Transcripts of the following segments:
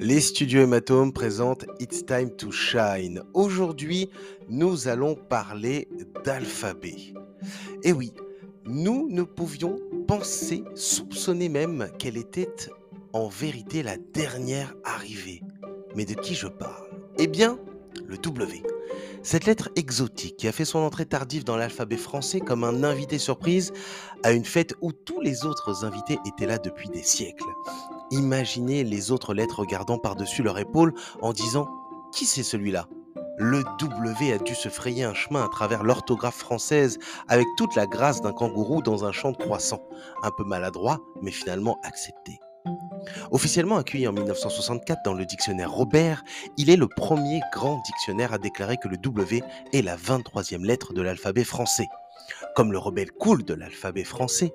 Les studios Hématome présentent It's Time to Shine. Aujourd'hui, nous allons parler d'alphabet. Et oui, nous ne pouvions penser, soupçonner même qu'elle était en vérité la dernière arrivée. Mais de qui je parle? Eh bien, le W. Cette lettre exotique qui a fait son entrée tardive dans l'alphabet français comme un invité surprise à une fête où tous les autres invités étaient là depuis des siècles. Imaginez les autres lettres regardant par-dessus leur épaule en disant Qui c'est celui-là? Le W a dû se frayer un chemin à travers l'orthographe française avec toute la grâce d'un kangourou dans un champ de croissant. Un peu maladroit, mais finalement accepté. Officiellement accueilli en 1964 dans le dictionnaire Robert, il est le premier grand dictionnaire à déclarer que le W est la 23e lettre de l'alphabet français. Comme le rebelle cool de l'alphabet français,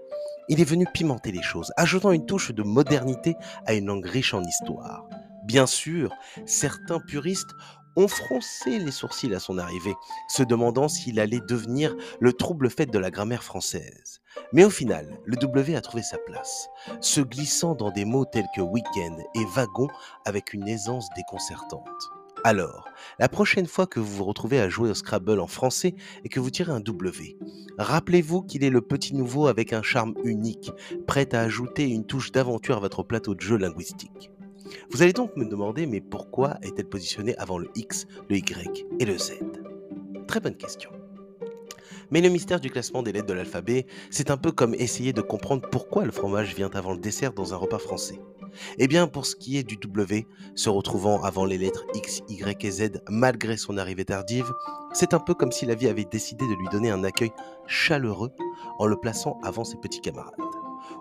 il est venu pimenter les choses, ajoutant une touche de modernité à une langue riche en histoire. Bien sûr, certains puristes ont froncé les sourcils à son arrivée, se demandant s'il allait devenir le trouble fait de la grammaire française. Mais au final, le W a trouvé sa place, se glissant dans des mots tels que week-end et wagon avec une aisance déconcertante. Alors, la prochaine fois que vous vous retrouvez à jouer au Scrabble en français et que vous tirez un W, rappelez-vous qu'il est le petit nouveau avec un charme unique, prêt à ajouter une touche d'aventure à votre plateau de jeu linguistique. Vous allez donc me demander, mais pourquoi est-elle positionnée avant le X, le Y et le Z? Très bonne question. Mais le mystère du classement des lettres de l'alphabet, c'est un peu comme essayer de comprendre pourquoi le fromage vient avant le dessert dans un repas français. Eh bien, pour ce qui est du W, se retrouvant avant les lettres X, Y et Z malgré son arrivée tardive, c'est un peu comme si la vie avait décidé de lui donner un accueil chaleureux en le plaçant avant ses petits camarades.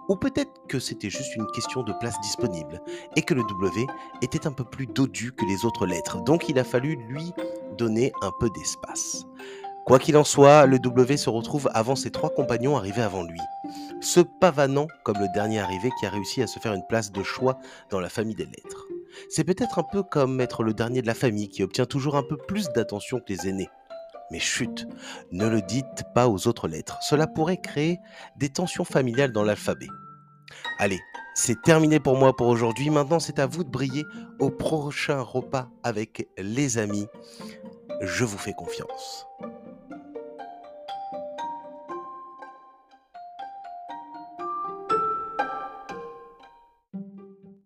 Ou peut-être que c'était juste une question de place disponible et que le W était un peu plus dodu que les autres lettres, donc il a fallu lui donner un peu d'espace. Quoi qu'il en soit, le W se retrouve avant ses trois compagnons arrivés avant lui, se pavanant comme le dernier arrivé qui a réussi à se faire une place de choix dans la famille des lettres. C'est peut-être un peu comme être le dernier de la famille qui obtient toujours un peu plus d'attention que les aînés. Mais chut, ne le dites pas aux autres lettres. Cela pourrait créer des tensions familiales dans l'alphabet. Allez, c'est terminé pour moi pour aujourd'hui. Maintenant, c'est à vous de briller au prochain repas avec les amis. Je vous fais confiance.